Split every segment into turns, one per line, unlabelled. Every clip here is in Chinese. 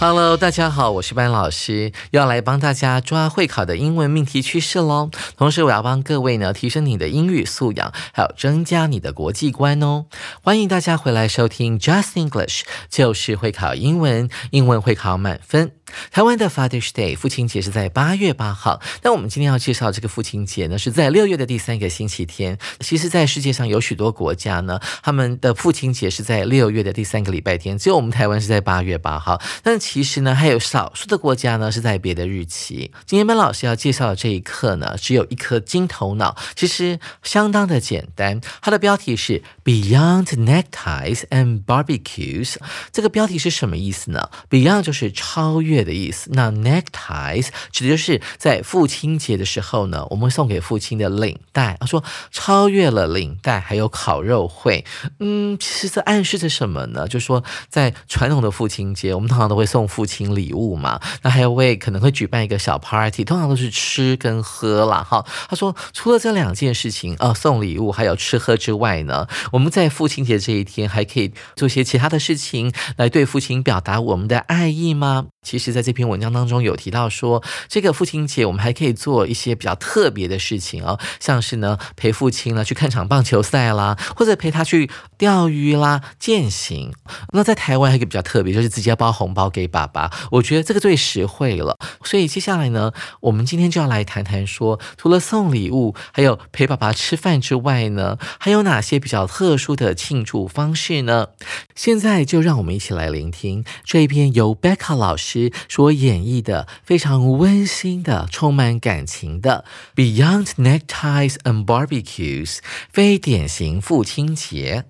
Hello，大家好，我是班老师，要来帮大家抓会考的英文命题趋势喽。同时，我要帮各位呢提升你的英语素养，还有增加你的国际观哦。欢迎大家回来收听 Just English，就是会考英文，英文会考满分。台湾的 Father's Day 父亲节是在八月八号，那我们今天要介绍这个父亲节呢，是在六月的第三个星期天。其实，在世界上有许多国家呢，他们的父亲节是在六月的第三个礼拜天，只有我们台湾是在八月八号。但其实呢，还有少数的国家呢是在别的日期。今天班老师要介绍的这一课呢，只有一颗金头脑，其实相当的简单。它的标题是 Beyond Neckties and Barbecues。这个标题是什么意思呢？Beyond 就是超越。的意思，那 neckties 指的就是在父亲节的时候呢，我们送给父亲的领带。他说超越了领带，还有烤肉会。嗯，其实这暗示着什么呢？就是说在传统的父亲节，我们通常都会送送父亲礼物嘛。那还有为可能会举办一个小 party，通常都是吃跟喝啦。哈。他说除了这两件事情，呃，送礼物还有吃喝之外呢，我们在父亲节这一天还可以做些其他的事情来对父亲表达我们的爱意吗？其实，在这篇文章当中有提到说，这个父亲节我们还可以做一些比较特别的事情哦，像是呢陪父亲呢去看场棒球赛啦，或者陪他去钓鱼啦、践行。那在台湾还有一个比较特别，就是直接包红包给爸爸，我觉得这个最实惠了。所以接下来呢，我们今天就要来谈谈说，除了送礼物，还有陪爸爸吃饭之外呢，还有哪些比较特殊的庆祝方式呢？现在就让我们一起来聆听这一篇由 Becca 老师。所演绎的非常温馨的、充满感情的《Beyond Neckties and Barbecues》非典型父亲节。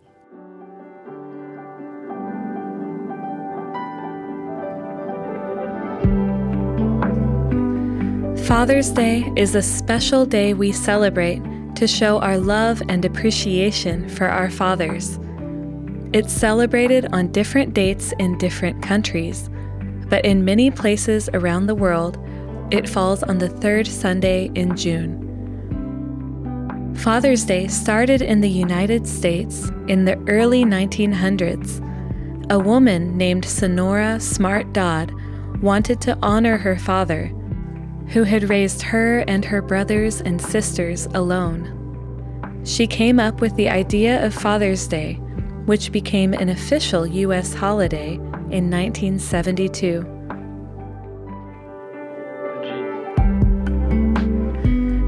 Father's Day is a special day we celebrate to show our love and appreciation for our fathers. It's celebrated on different dates in different countries but in many places around the world, it falls on the third Sunday in June. Father's Day started in the United States in the early 1900s. A woman named Sonora Smart Dodd wanted to honor her father, who had raised her and her brothers and sisters alone. She came up with the idea of Father's Day, which became an official U.S. holiday in 1972.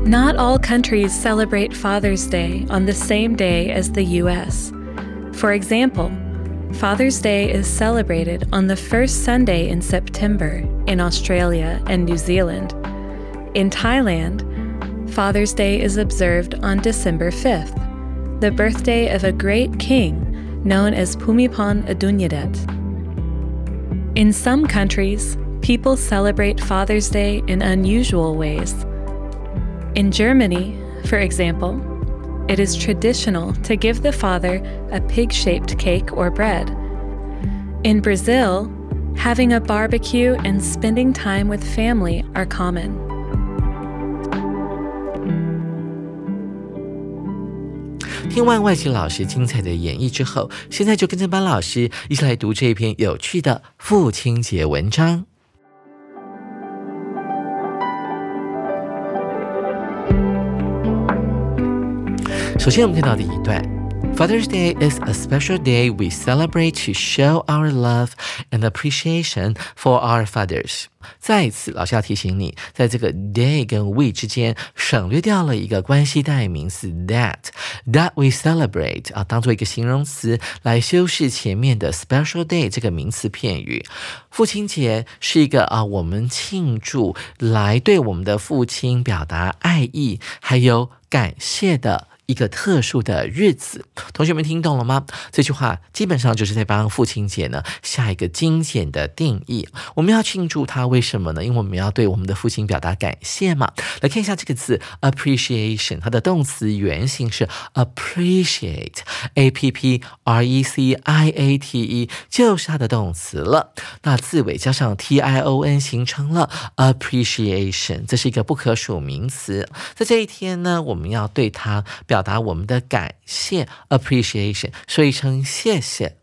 Not all countries celebrate Father's Day on the same day as the US. For example, Father's Day is celebrated on the first Sunday in September in Australia and New Zealand. In Thailand, Father's Day is observed on December 5th, the birthday of a great king known as Pumipon Adunyadet. In some countries, people celebrate Father's Day in unusual ways. In Germany, for example, it is traditional to give the father a pig shaped cake or bread. In Brazil, having a barbecue and spending time with family are common.
听完外籍老师精彩的演绎之后，现在就跟着班老师一起来读这一篇有趣的父亲节文章。首先，我们看到第一段 Father's Day is a special day we celebrate to show our love and appreciation for our fathers. 再一次，老师要提醒你，在这个 day 跟 we 之间省略掉了一个关系代名词 that that we celebrate 啊，当做一个形容词来修饰前面的 special day 这个名词片语。父亲节是一个啊，我们庆祝来对我们的父亲表达爱意还有感谢的。一个特殊的日子，同学们听懂了吗？这句话基本上就是在帮父亲节呢下一个精简的定义。我们要庆祝他，为什么呢？因为我们要对我们的父亲表达感谢嘛。来看一下这个字 appreciation，它的动词原形是 appreciate，a p p r e c i a t e，就是它的动词了。那字尾加上 t i o n，形成了 appreciation，这是一个不可数名词。在这一天呢，我们要对他表。表达我们的感谢 appreciation，说一声谢谢。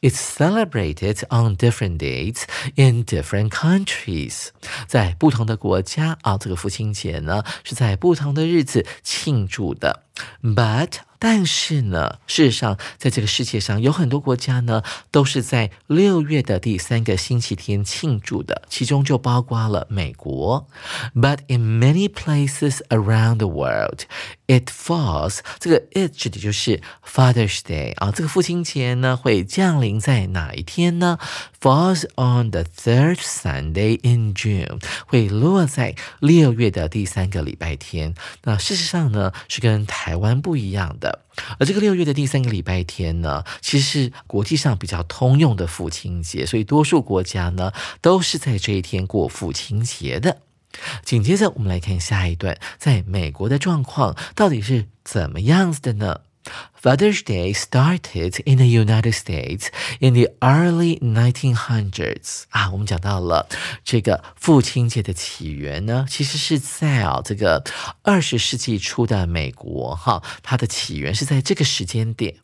It's celebrated on different dates in different countries。在不同的国家啊，这个父亲节呢是在不同的日子庆祝的。But 但是呢，事实上，在这个世界上有很多国家呢，都是在六月的第三个星期天庆祝的，其中就包括了美国。But in many places around the world, it falls。这个 it 指的就是 Father's Day 啊，这个父亲节呢会降临在哪一天呢？Falls on the third Sunday in June，会落在六月的第三个礼拜天。那事实上呢，是跟台湾不一样的。而这个六月的第三个礼拜天呢，其实是国际上比较通用的父亲节，所以多数国家呢都是在这一天过父亲节的。紧接着，我们来看下一段，在美国的状况到底是怎么样子的呢？Father's Day started in the United States in the early 1900s 啊，我们讲到了这个父亲节的起源呢，其实是在啊这个二十世纪初的美国哈，它的起源是在这个时间点。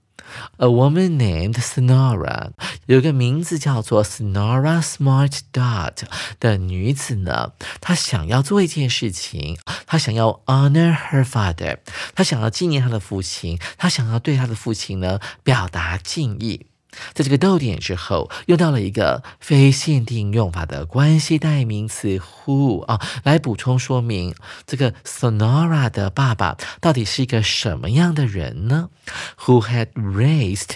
A woman named Sonora，有个名字叫做 Sonora Smart Dot 的女子呢，她想要做一件事情，她想要 honor her father，她想要纪念她的父亲，她想要对她的父亲呢表达敬意。在这个逗点之后，用到了一个非限定用法的关系代名词 who 啊，来补充说明这个 Sonora 的爸爸到底是一个什么样的人呢？Who had raised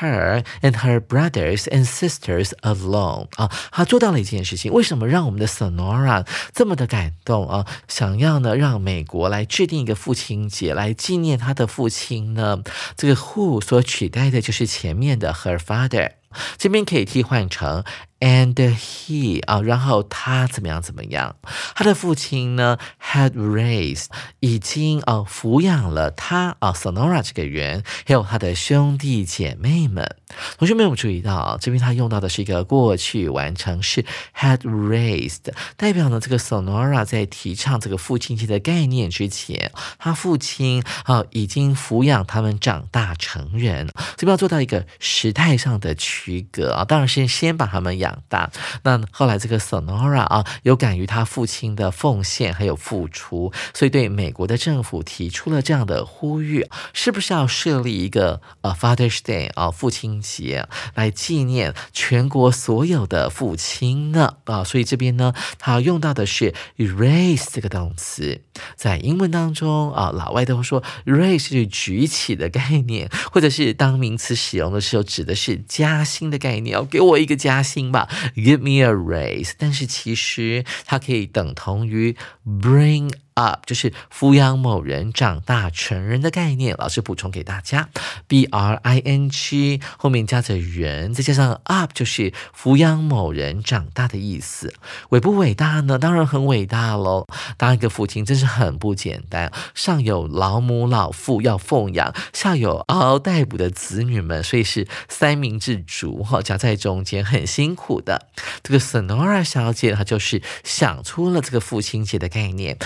her and her brothers and sisters alone 啊，他做到了一件事情，为什么让我们的 Sonora 这么的感动啊？想要呢让美国来制定一个父亲节来纪念他的父亲呢？这个 who 所取代的就是前面的 her。father，这边可以替换成。And he 啊，然后他怎么样怎么样？他的父亲呢，had raised 已经啊抚养了他啊，Sonora 这个人，还有他的兄弟姐妹们。同学们有注意到啊，这边他用到的是一个过去完成式 had raised，代表呢这个 Sonora 在提倡这个父亲节的概念之前，他父亲啊已经抚养他们长大成人。这边要做到一个时态上的区隔啊，当然是先把他们养。长大，那后来这个 Sonora 啊，有感于他父亲的奉献还有付出，所以对美国的政府提出了这样的呼吁：是不是要设立一个呃 Father's Day 啊，父亲节来纪念全国所有的父亲呢？啊，所以这边呢，他用到的是 raise 这个动词，在英文当中啊，老外都会说 raise 是举起的概念，或者是当名词使用的时候，指的是加薪的概念，要给我一个加薪吧。Give me a raise，但是其实它可以等同于 bring。Up 就是抚养某人长大成人的概念，老师补充给大家，b r i n g 后面加着人，再加上 up 就是抚养某人长大的意思。伟不伟大呢？当然很伟大喽！当一个父亲真是很不简单，上有老母老父要奉养，下有嗷嗷待哺的子女们，所以是三明治族哈，夹在中间很辛苦的。这个 Sonora 小姐她就是想出了这个父亲节的概念。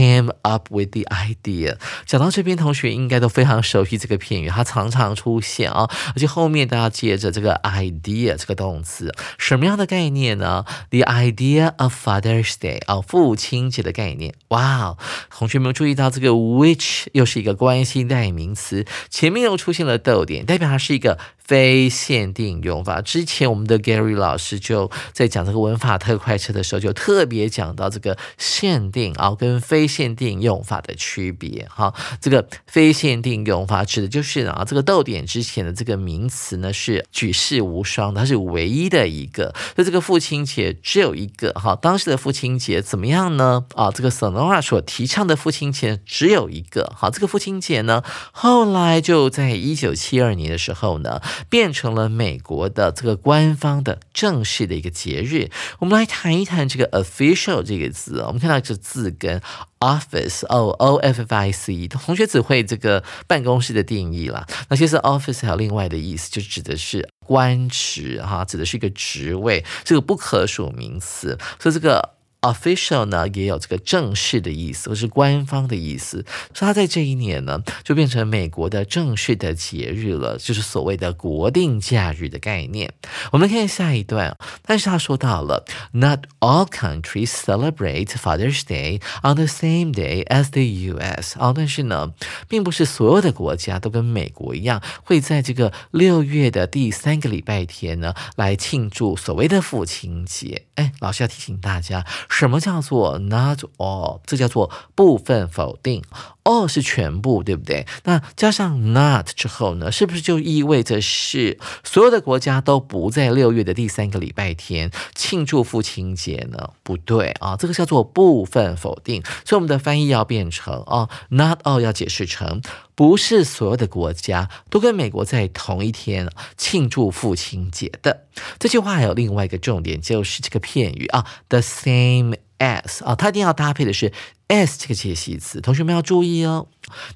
Came up with the idea。讲到这边，同学应该都非常熟悉这个片语，它常常出现啊，而且后面都要接着这个 idea 这个动词，什么样的概念呢？The idea of Father's Day 啊，父亲节的概念。哇，同学们注意到这个 which 又是一个关系代名词，前面又出现了逗点，代表它是一个。非限定用法，之前我们的 Gary 老师就在讲这个文法特快车的时候，就特别讲到这个限定啊跟非限定用法的区别。哈，这个非限定用法指的就是啊，这个逗点之前的这个名词呢是举世无双，它是唯一的一个。就这个父亲节只有一个哈，当时的父亲节怎么样呢？啊，这个 Sonora 所提倡的父亲节只有一个。好，这个父亲节呢，后来就在一九七二年的时候呢。变成了美国的这个官方的正式的一个节日。我们来谈一谈这个 official 这个字。我们看到这字跟 office o o f f i c，同学只会这个办公室的定义啦。那其实 office 还有另外的意思，就指的是官职哈，指的是一个职位，这个不可数名词。所以这个。Official 呢也有这个正式的意思，或是官方的意思，所以它在这一年呢就变成美国的正式的节日了，就是所谓的国定假日的概念。我们看下一段，但是他说到了，Not all countries celebrate Father's Day on the same day as the U.S. 哦，但是呢，并不是所有的国家都跟美国一样，会在这个六月的第三个礼拜天呢来庆祝所谓的父亲节。哎，老师要提醒大家。什么叫做 not all？这叫做部分否定。All 是全部，对不对？那加上 not 之后呢，是不是就意味着是所有的国家都不在六月的第三个礼拜天庆祝父亲节呢？不对啊，这个叫做部分否定。所以我们的翻译要变成哦，not all 要解释成不是所有的国家都跟美国在同一天庆祝父亲节的。这句话还有另外一个重点，就是这个片语啊，the same s 啊，它一定要搭配的是。s 这个介系词，同学们要注意哦。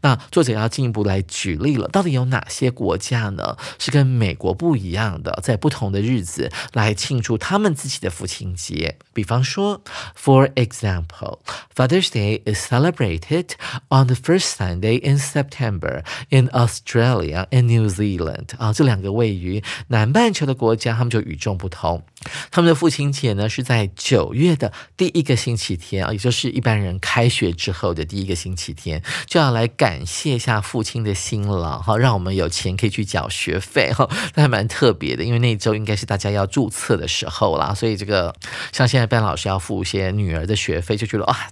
那作者要进一步来举例了，到底有哪些国家呢？是跟美国不一样的，在不同的日子来庆祝他们自己的父亲节。比方说，For example, Father's Day is celebrated on the first Sunday in September in Australia and New Zealand。啊，这两个位于南半球的国家，他们就与众不同。他们的父亲节呢是在九月的第一个星期天啊，也就是一般人开学之后的第一个星期天，就要来感谢一下父亲的辛劳哈，让我们有钱可以去缴学费哈，那还蛮特别的，因为那一周应该是大家要注册的时候啦，所以这个像现在班老师要付一些女儿的学费，就觉得啊，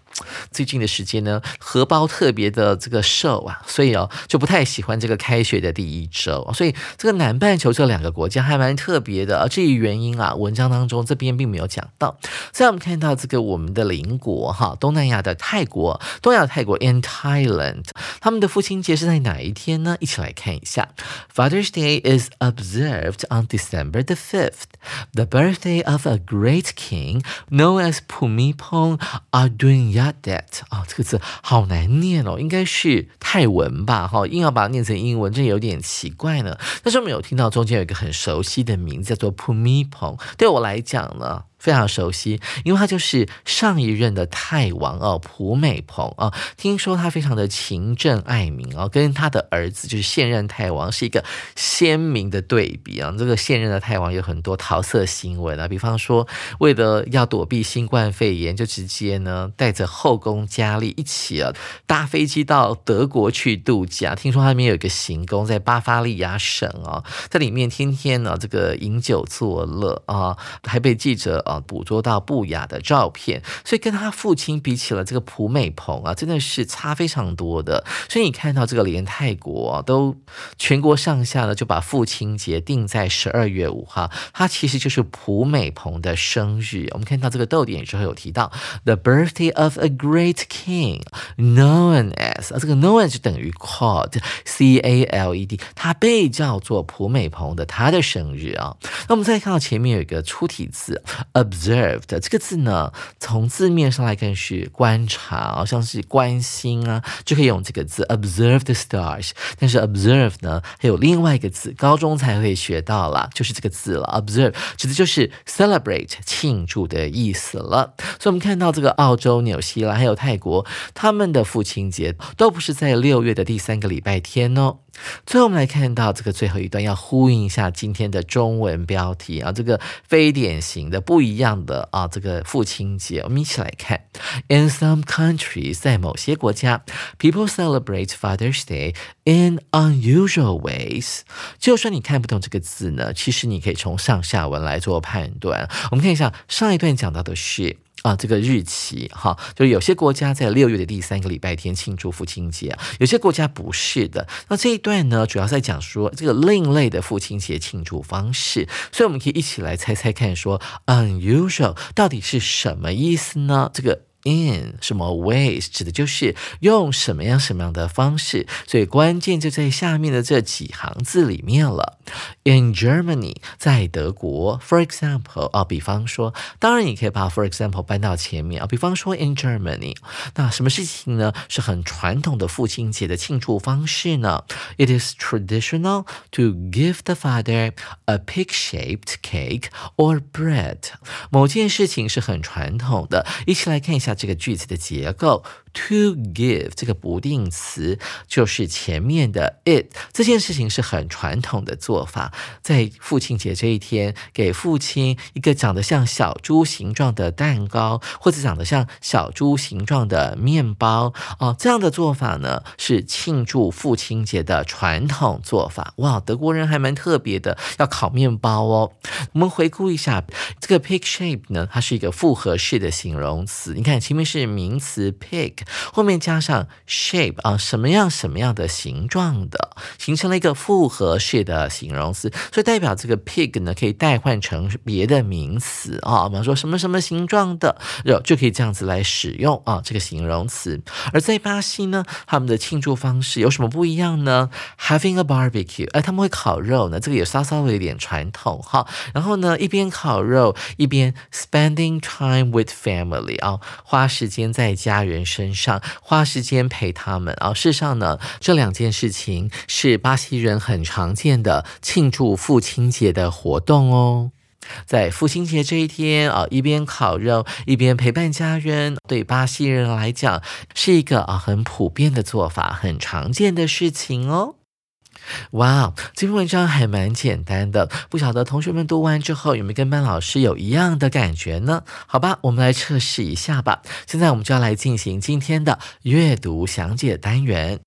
最近的时间呢，荷包特别的这个瘦啊，所以哦就不太喜欢这个开学的第一周，所以这个南半球这两个国家还蛮特别的，至于原因啊，文章。当中这边并没有讲到，所以我们看到这个我们的邻国哈，东南亚的泰国，东亚泰国 in Thailand，他们的父亲节是在哪一天呢？一起来看一下，Father's Day is observed on December the fifth, the birthday of a great king known as Pumipong Adunyadet。啊，这个字好难念哦，应该是泰文吧？哈，硬要把它念成英文，这有点奇怪呢。但是我们有听到中间有一个很熟悉的名字，叫做 Pumipong，对我来讲呢。非常熟悉，因为他就是上一任的泰王哦，普美蓬啊。听说他非常的勤政爱民哦，跟他的儿子就是现任泰王是一个鲜明的对比啊。这个现任的泰王有很多桃色新闻啊，比方说为了要躲避新冠肺炎，就直接呢带着后宫佳丽一起啊搭飞机到德国去度假。听说他那边有一个行宫在巴伐利亚省哦，在里面天天呢这个饮酒作乐啊，还被记者。捕捉到不雅的照片，所以跟他父亲比起了这个普美蓬啊，真的是差非常多的。所以你看到这个连泰国都全国上下呢，就把父亲节定在十二月五号，它其实就是普美蓬的生日。我们看到这个逗点之后有提到，the birthday of a great king known as 啊，这个 known 就等于 called，C A L E D，它被叫做普美蓬的他的生日啊。那我们再看到前面有一个出题字 observed，这个字呢，从字面上来看是观察，像是关心啊，就可以用这个字 observe the stars。但是 observe 呢，还有另外一个字，高中才会学到啦，就是这个字了。observe 指的就是 celebrate 庆祝的意思了。所以，我们看到这个澳洲、纽西兰还有泰国，他们的父亲节都不是在六月的第三个礼拜天哦。最后，我们来看到这个最后一段，要呼应一下今天的中文标题啊，这个非典型的、不一样的啊，这个父亲节，我们一起来看。In some countries，在某些国家，people celebrate Father's Day in unusual ways。就算你看不懂这个字呢，其实你可以从上下文来做判断。我们看一下上一段讲到的是。啊，这个日期哈，就是有些国家在六月的第三个礼拜天庆祝父亲节，有些国家不是的。那这一段呢，主要在讲说这个另类的父亲节庆祝方式，所以我们可以一起来猜猜看，说 unusual 到底是什么意思呢？这个。In 什么 ways 指的就是用什么样什么样的方式，所以关键就在下面的这几行字里面了。In Germany，在德国，for example 啊，比方说，当然你可以把 for example 搬到前面啊，比方说 in Germany，那什么事情呢？是很传统的父亲节的庆祝方式呢？It is traditional to give the father a pig-shaped cake or bread。某件事情是很传统的，一起来看一下。这个句子的结构。To give 这个不定词就是前面的 it 这件事情是很传统的做法，在父亲节这一天给父亲一个长得像小猪形状的蛋糕，或者长得像小猪形状的面包哦，这样的做法呢是庆祝父亲节的传统做法。哇，德国人还蛮特别的，要烤面包哦。我们回顾一下这个 pig shape 呢，它是一个复合式的形容词。你看前面是名词 pig。后面加上 shape 啊，什么样什么样的形状的，形成了一个复合式的形容词，所以代表这个 pig 呢可以代换成别的名词啊，比方说什么什么形状的，就就可以这样子来使用啊这个形容词。而在巴西呢，他们的庆祝方式有什么不一样呢？Having a barbecue，哎，他们会烤肉呢，这个也稍稍微有点传统哈。然后呢，一边烤肉一边 spending time with family 啊，花时间在家人身。上花时间陪他们啊！事实上呢，这两件事情是巴西人很常见的庆祝父亲节的活动哦。在父亲节这一天啊，一边烤肉一边陪伴家人，对巴西人来讲是一个啊很普遍的做法，很常见的事情哦。哇，这篇文章还蛮简单的，不晓得同学们读完之后有没有跟班老师有一样的感觉呢？好吧，我们来测试一下吧。现在我们就要来进行今天的阅读详解单元。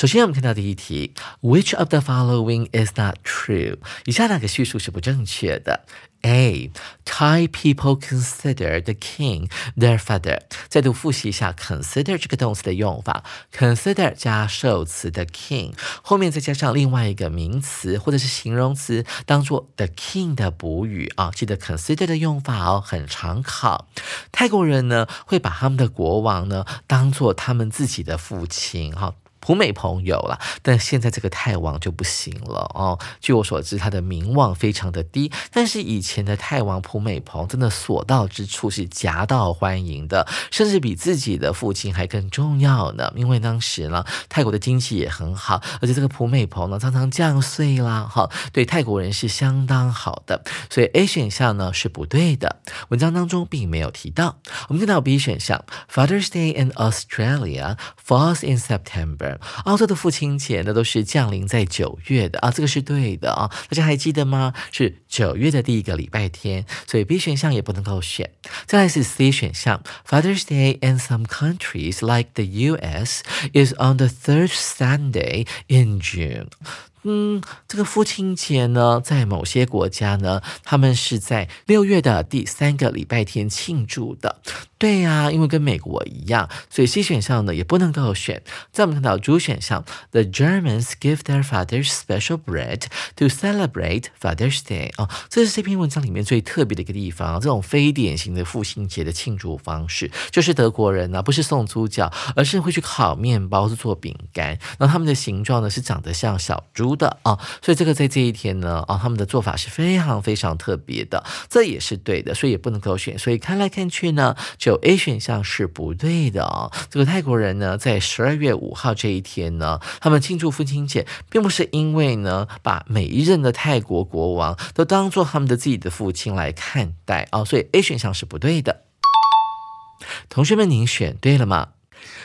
首先，我们看到第一题，Which of the following is not true？以下哪个叙述是不正确的？A. Thai people consider the king their father。再度复习一下 consider 这个动词的用法，consider 加受词的 king，后面再加上另外一个名词或者是形容词，当做 the king 的补语啊。记得 consider 的用法哦，很常考。泰国人呢会把他们的国王呢当做他们自己的父亲哈。普美蓬有了，但现在这个泰王就不行了哦。据我所知，他的名望非常的低。但是以前的泰王普美蓬真的所到之处是夹道欢迎的，甚至比自己的父亲还更重要呢。因为当时呢，泰国的经济也很好，而且这个普美蓬呢常常降税啦，哈，对泰国人是相当好的。所以 A 选项呢是不对的，文章当中并没有提到。我们看到 B 选项，Father's Day in Australia falls in September。澳洲的父亲节呢，都是降临在九月的啊，这个是对的啊，大家还记得吗？是九月的第一个礼拜天，所以 B 选项也不能够选。再来是 C 选项，Father's Day in some countries like the U.S. is on the third Sunday in June。嗯，这个父亲节呢，在某些国家呢，他们是在六月的第三个礼拜天庆祝的。对呀，因为跟美国一样，所以 C 选项呢也不能够选。再我们看到主选项，The Germans give their fathers special bread to celebrate Father's Day。哦，这是这篇文章里面最特别的一个地方。这种非典型的父亲节的庆祝方式，就是德国人呢不是送猪脚，而是会去烤面包，是做饼干。那他们的形状呢是长得像小猪的啊，所以这个在这一天呢啊，他们的做法是非常非常特别的。这也是对的，所以也不能够选。所以看来看去呢，就有 A 选项是不对的哦。这个泰国人呢，在十二月五号这一天呢，他们庆祝父亲节，并不是因为呢，把每一任的泰国国王都当做他们的自己的父亲来看待啊，所以 A 选项是不对的。同学们，您选对了吗？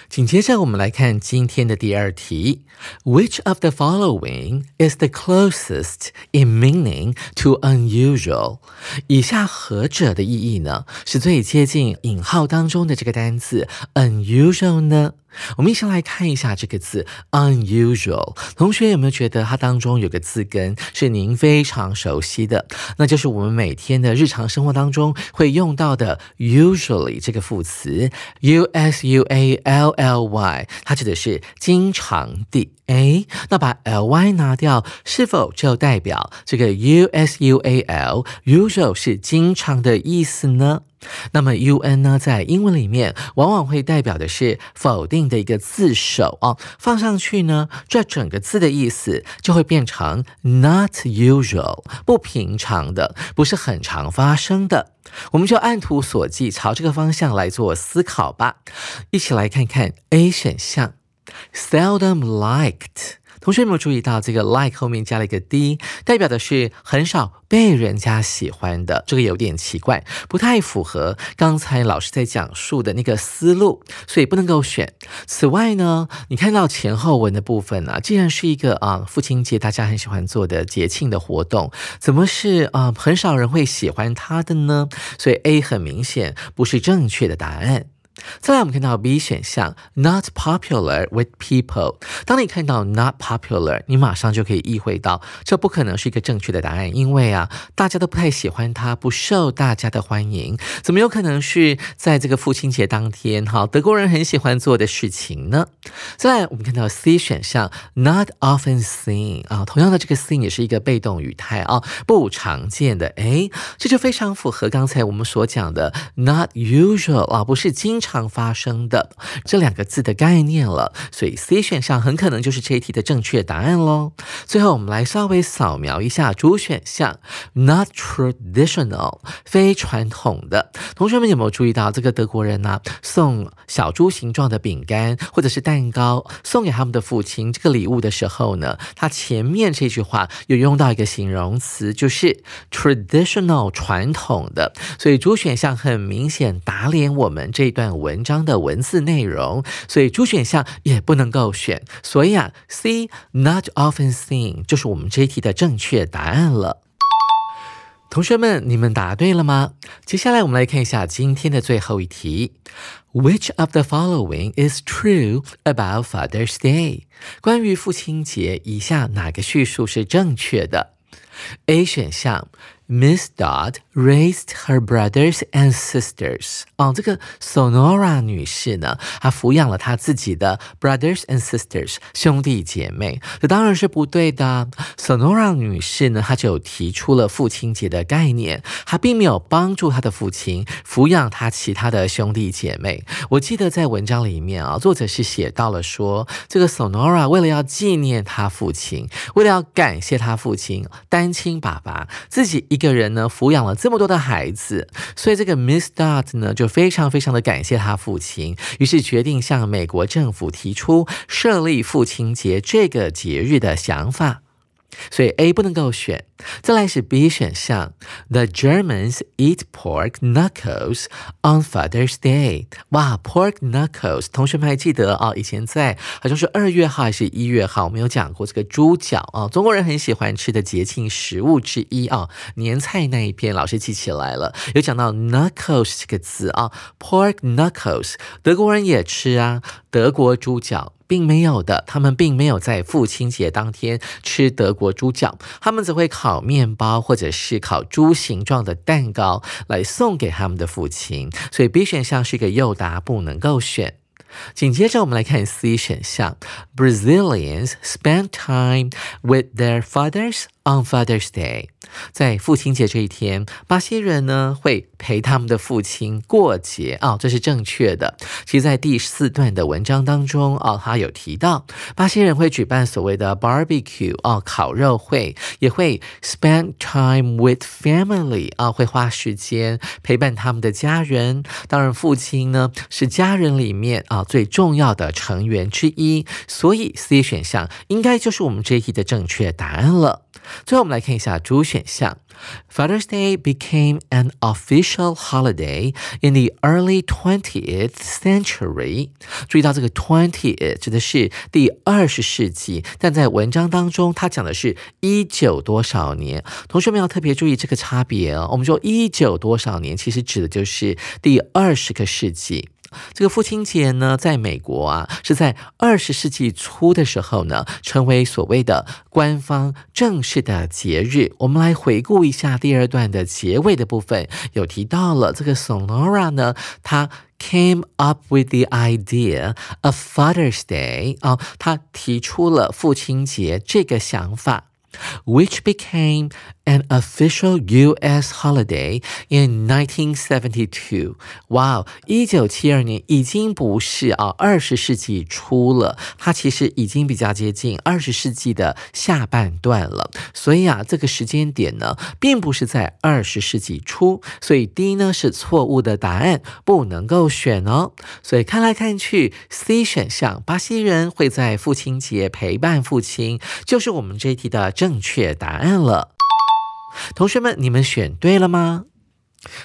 紧接着，我们来看今天的第二题：Which of the following is the closest in meaning to unusual？以下何者的意义呢，是最接近引号当中的这个单词 unusual 呢？我们一起来看一下这个字 unusual。同学有没有觉得它当中有个字根是您非常熟悉的？那就是我们每天的日常生活当中会用到的 usually 这个副词 u s u a l l y，它指的是经常地。哎，那把 l y 拿掉，是否就代表这个 u s u a l usual 是经常的意思呢？那么 u n 呢，在英文里面往往会代表的是否定的一个字首哦，放上去呢，这整个字的意思就会变成 not usual，不平常的，不是很常发生的。我们就按图索骥，朝这个方向来做思考吧。一起来看看 A 选项，seldom liked。同学有没有注意到这个 like 后面加了一个 d，代表的是很少被人家喜欢的，这个有点奇怪，不太符合刚才老师在讲述的那个思路，所以不能够选。此外呢，你看到前后文的部分啊，既然是一个啊父亲节大家很喜欢做的节庆的活动，怎么是啊很少人会喜欢他的呢？所以 A 很明显不是正确的答案。再来，我们看到 B 选项，not popular with people。当你看到 not popular，你马上就可以意会到，这不可能是一个正确的答案，因为啊，大家都不太喜欢他，不受大家的欢迎，怎么有可能是在这个父亲节当天，哈，德国人很喜欢做的事情呢？再来，我们看到 C 选项，not often seen。啊，同样的，这个 seen 也是一个被动语态啊，不常见的。哎，这就非常符合刚才我们所讲的 not usual 啊，不是经常常。发生的这两个字的概念了，所以 C 选项很可能就是这一题的正确答案喽。最后，我们来稍微扫描一下主选项，not traditional，非传统的。同学们有没有注意到，这个德国人呢，送小猪形状的饼干或者是蛋糕送给他们的父亲这个礼物的时候呢，他前面这句话有用到一个形容词，就是 traditional，传统的。所以主选项很明显打脸我们这一段。文章的文字内容，所以主选项也不能够选。所以啊，C not often seen 就是我们这一题的正确答案了。同学们，你们答对了吗？接下来我们来看一下今天的最后一题：Which of the following is true about Father's Day？关于父亲节，以下哪个叙述是正确的？A 选项。Miss Dodd raised her brothers and sisters。哦，这个 Sonora 女士呢，她抚养了她自己的 brothers and sisters 兄弟姐妹。这当然是不对的。Sonora 女士呢，她就提出了父亲节的概念，她并没有帮助她的父亲抚养她其他的兄弟姐妹。我记得在文章里面啊，作者是写到了说，这个 Sonora 为了要纪念他父亲，为了要感谢他父亲但单亲爸爸自己。一个人呢抚养了这么多的孩子，所以这个 Miss Dot 呢就非常非常的感谢他父亲，于是决定向美国政府提出设立父亲节这个节日的想法。所以 A 不能够选，再来是 B 选项。The Germans eat pork knuckles on Father's Day。哇，pork knuckles，同学们还记得啊？以前在好像是二月号还是一月号，我们有讲过这个猪脚啊，中国人很喜欢吃的节庆食物之一啊。年菜那一篇老师记起来了，有讲到 knuckles 这个字啊，pork knuckles，德国人也吃啊，德国猪脚。并没有的，他们并没有在父亲节当天吃德国猪脚，他们只会烤面包或者是烤猪形状的蛋糕来送给他们的父亲。所以 B 选项是一个诱答，不能够选。紧接着我们来看 C 选项，Brazilians spend time with their fathers on Father's Day。在父亲节这一天，巴西人呢会陪他们的父亲过节啊，这是正确的。其实，在第四段的文章当中啊，他有提到巴西人会举办所谓的 barbecue 啊，烤肉会，也会 spend time with family 啊，会花时间陪伴他们的家人。当然，父亲呢是家人里面啊最重要的成员之一，所以 C 选项应该就是我们这一题的正确答案了。最后，我们来看一下主选项。Father's Day became an official holiday in the early 20th century。注意到这个 twenty 指的是第二十世纪，但在文章当中，它讲的是一九多少年。同学们要特别注意这个差别哦。我们说一九多少年，其实指的就是第二十个世纪。这个父亲节呢，在美国啊，是在二十世纪初的时候呢，成为所谓的官方正式的节日。我们来回顾一下第二段的结尾的部分，有提到了这个 Sonora 呢，他 came up with the idea of Father's Day 啊，他提出了父亲节这个想法。Which became an official U.S. holiday in 1972. 哇，一九七二年已经不是啊二十世纪初了，它其实已经比较接近二十世纪的下半段了。所以啊，这个时间点呢，并不是在二十世纪初，所以 D 呢是错误的答案，不能够选哦。所以看来看去，C 选项巴西人会在父亲节陪伴父亲，就是我们这一题的正。正确答案了，同学们，你们选对了吗？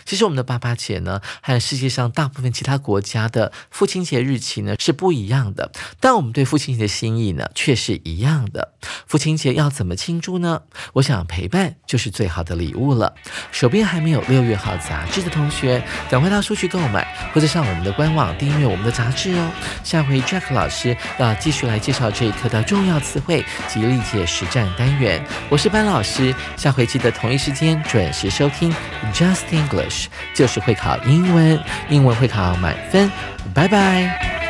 其实我们的爸爸节呢，和世界上大部分其他国家的父亲节日期呢是不一样的，但我们对父亲节的心意呢却是一样的。父亲节要怎么庆祝呢？我想陪伴就是最好的礼物了。手边还没有六月号杂志的同学，赶快到书局购买，或者上我们的官网订阅我们的杂志哦。下回 Jack 老师要继续来介绍这一课的重要词汇及历届实战单元。我是班老师，下回记得同一时间准时收听 Justin。English 就是会考英文，英文会考满分，拜拜。